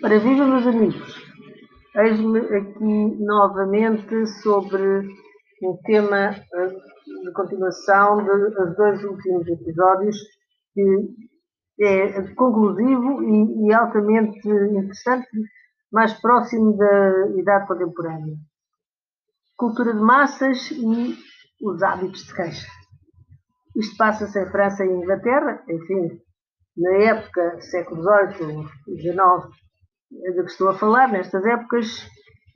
Para viva, meus amigos, eis-me aqui novamente sobre um tema eh, de continuação dos dois últimos episódios, que é conclusivo e, e altamente interessante, mais próximo da idade contemporânea. Cultura de massas e os hábitos de queixa. Isto passa-se em França e Inglaterra, enfim, na época, século XVIII, XIX, de que estou a falar, nestas épocas,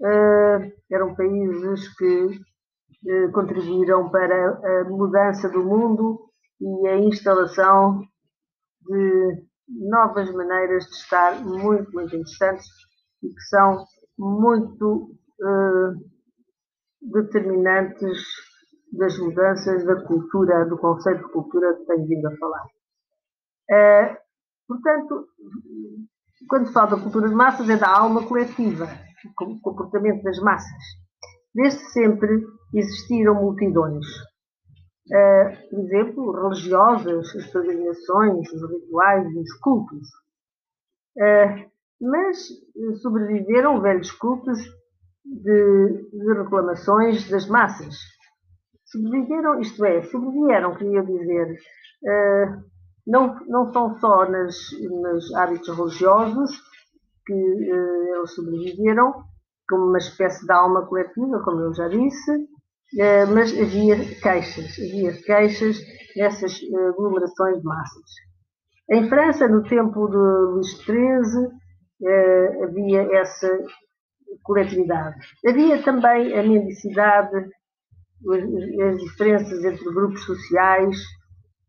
uh, eram países que uh, contribuíram para a mudança do mundo e a instalação de novas maneiras de estar muito, muito interessantes e que são muito uh, determinantes das mudanças da cultura, do conceito de cultura que tenho vindo a falar. Portanto, quando se fala da cultura de massas, é da alma coletiva, o comportamento das massas. Desde sempre existiram multidões. Uh, por exemplo, religiosas, as peregrinações, os rituais, os cultos. Uh, mas sobreviveram velhos cultos de, de, reclamações das massas. Sobreviveram, isto é, sobrevieram, queria dizer, uh, não, não são só nas, nos hábitos religiosos que uh, eles sobreviveram, como uma espécie de alma coletiva, como eu já disse, uh, mas havia queixas, havia queixas nessas uh, aglomerações de massas. Em França, no tempo de Luís XIII, havia essa coletividade. Havia também a mendicidade, as diferenças entre grupos sociais,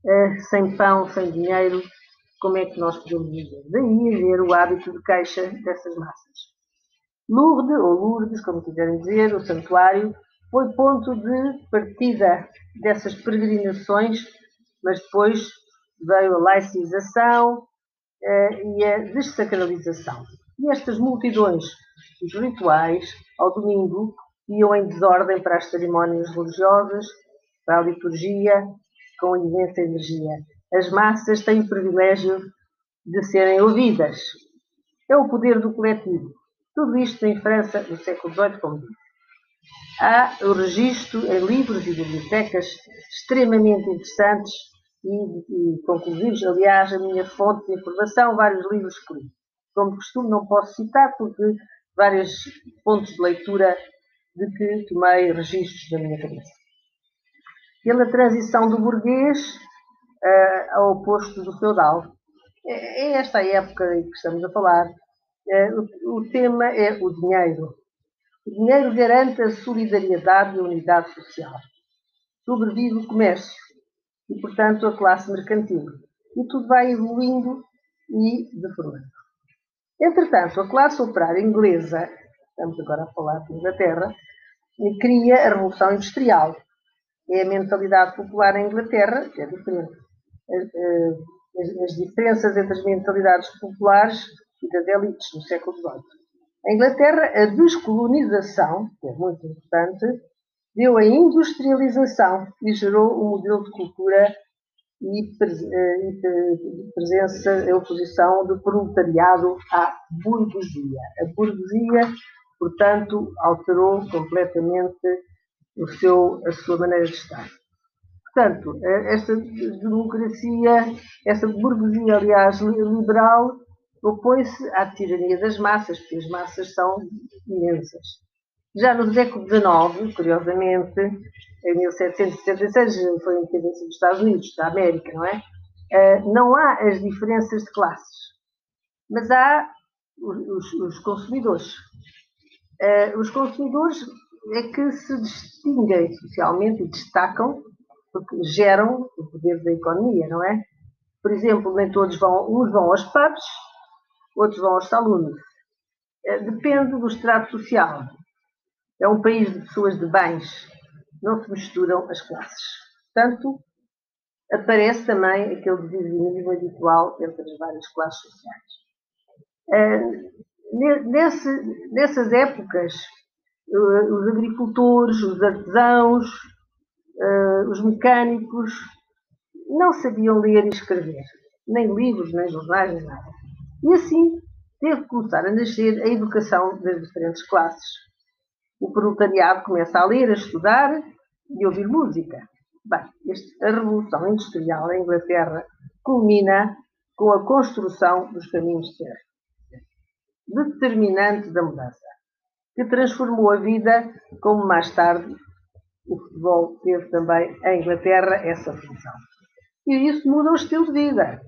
uh, sem pão, sem dinheiro, como é que nós podemos viver? Daí haver o hábito de queixa dessas massas. Lourdes, ou Lourdes, como quiserem dizer, o santuário, foi ponto de partida dessas peregrinações, mas depois veio a laicização uh, e a desacralização. E estas multidões, os rituais, ao domingo, iam em desordem para as cerimónias religiosas, para a liturgia, com imensa energia. As massas têm o privilégio de serem ouvidas. É o poder do coletivo. Tudo isto em França no século XVIII, como disse. Há o registro em livros e bibliotecas extremamente interessantes e, e conclusivos. Aliás, a minha fonte de informação, vários livros que. Como costume, não posso citar porque vários pontos de leitura de que tomei registros da minha cabeça pela transição do burguês uh, ao oposto do feudal. É, é esta a época em que estamos a falar. Uh, o, o, tema é o dinheiro. O dinheiro garante a solidariedade e a unidade social. Sobrevive o comércio e, portanto, a classe mercantil. E tudo vai evoluindo e deformando. Entretanto, a classe operária inglesa, estamos agora a falar de Inglaterra, cria a Revolução Industrial, é a mentalidade popular em Inglaterra, que é diferente. As, as diferenças entre as mentalidades populares e das elites no século XVIII. Em Inglaterra, a descolonização, que é muito importante, deu a industrialização e gerou um modelo de cultura e, presença, a oposição do proletariado à burguesia. A burguesia, portanto, alterou completamente o seu, a sua maneira de estar. Portanto, esta democracia, essa burguesia, aliás, liberal, opõe-se à tirania das massas, porque as massas são imensas. Já no século XIX, curiosamente, em 1776, foi a independência dos Estados Unidos, da América, não é? Eh, não há as diferenças de classes, mas há os, os consumidores. Eh, os consumidores é que se distinguem socialmente e destacam porque geram o poder da economia, não é? Por exemplo, nem todos vão, uns vão aos pubs, outros vão aos saloons. É, depende do estrato social. É um país de pessoas de bens, não se misturam as classes. Portanto, aparece também aquele divisionismo habitual entre as várias classes sociais. É, nesse, nessas épocas, os agricultores, os artesãos, eh, os mecânicos, não sabiam ler e escrever, nem livros, nem jornais, nem nada. E assim teve que começar a nascer a educação das diferentes classes. O proletariado começa a ler, a estudar e a ouvir música. Bem, a Revolução Industrial em Inglaterra culmina com a construção dos caminhos de ferro, determinante da mudança, que transformou a vida, como mais tarde o futebol teve também em Inglaterra essa função. E isso muda o estilo de vida.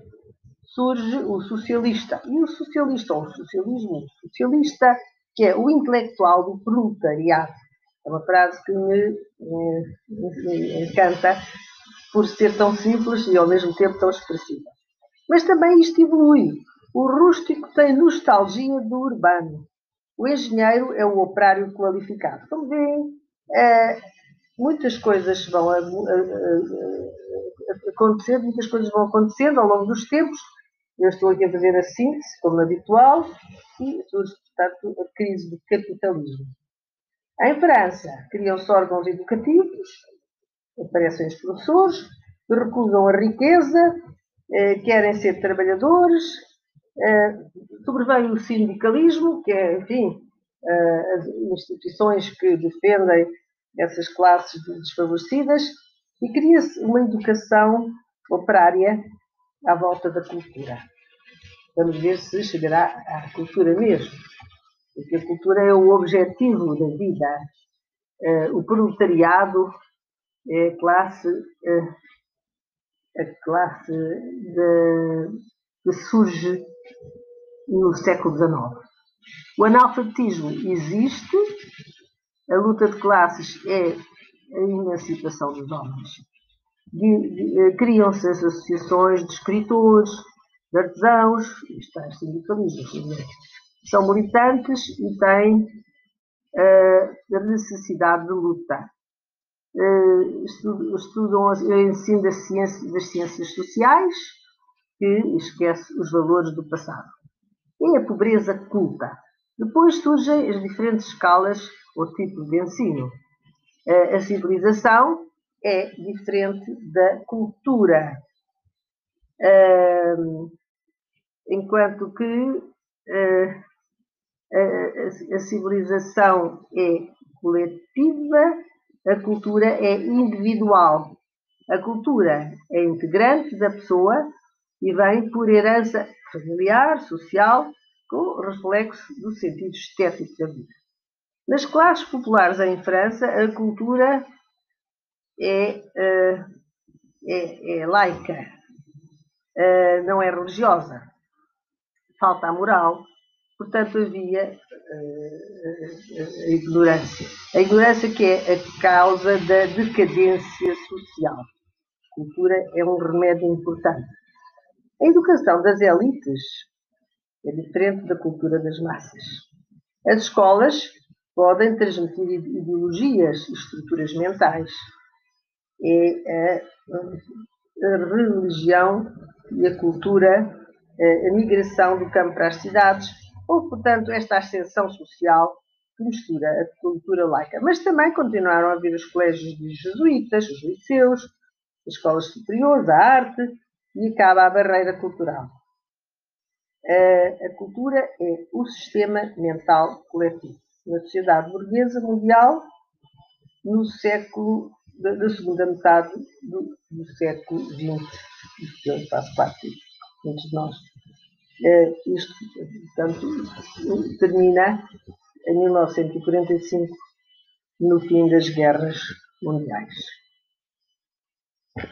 Surge o socialista. E o socialista, ou o socialismo socialista, que é o intelectual do proletariado. É uma frase que me, me, me encanta por ser tão simples e ao mesmo tempo tão expressiva. Mas também isto evolui. O rústico tem nostalgia do urbano. O engenheiro é o operário qualificado. Como veem, é, muitas coisas vão acontecer, muitas coisas vão acontecendo ao longo dos tempos. Eu estou aqui a fazer a síntese, como habitual, e surge, portanto, a crise do capitalismo. Em França, criam-se órgãos educativos, aparecem os professores, recusam a riqueza, eh, querem ser trabalhadores, eh, sobrevém o sindicalismo, que é, enfim, eh, as instituições que defendem essas classes desfavorecidas, e cria-se uma educação operária à volta da cultura. Vamos ver se chegará à cultura mesmo, porque a cultura é o objetivo da vida. o proletariado é a classe a classe que surge no século XIX. O analfabetismo existe, a luta de classes é a emancipação dos homens. Eh, criam-se as associações de escritores, de artesãos, isto é sindicalismo, são militantes e têm uh, a necessidade de lutar. Eh, estudam o ensino das ciências sociais, que esquece os valores do passado. E a pobreza culta. Depois surgem as diferentes escalas ou tipos de ensino. A civilização é diferente da cultura. Enquanto que eh, a civilização é coletiva, a cultura é individual. A cultura é integrante da pessoa e vem por herança familiar, social, com reflexo do sentido estético da vida. Nas classes populares em França, a cultura é, eh, é, é laica, eh, não é religiosa. Falta a moral, Portanto, havia uh, a ignorância. A ignorância que é a causa da decadência social. A cultura é um remédio importante. A educação das elites é diferente da cultura das massas. As escolas podem transmitir ideologias e estruturas mentais. É a, religião e a cultura, a migração do campo para as cidades, Houve, portanto, esta ascensão social que mistura a cultura laica. Mas também continuaram a haver os colégios de jesuítas, os liceus, as escolas superiores, a arte e acaba a barreira cultural. A cultura é o sistema mental coletivo. Na sociedade burguesa mundial, no século da, segunda metade do, do século XX, eu faço parte, muitos de nós. Isto, portanto, termina em 1945, no fim das guerras mundiais.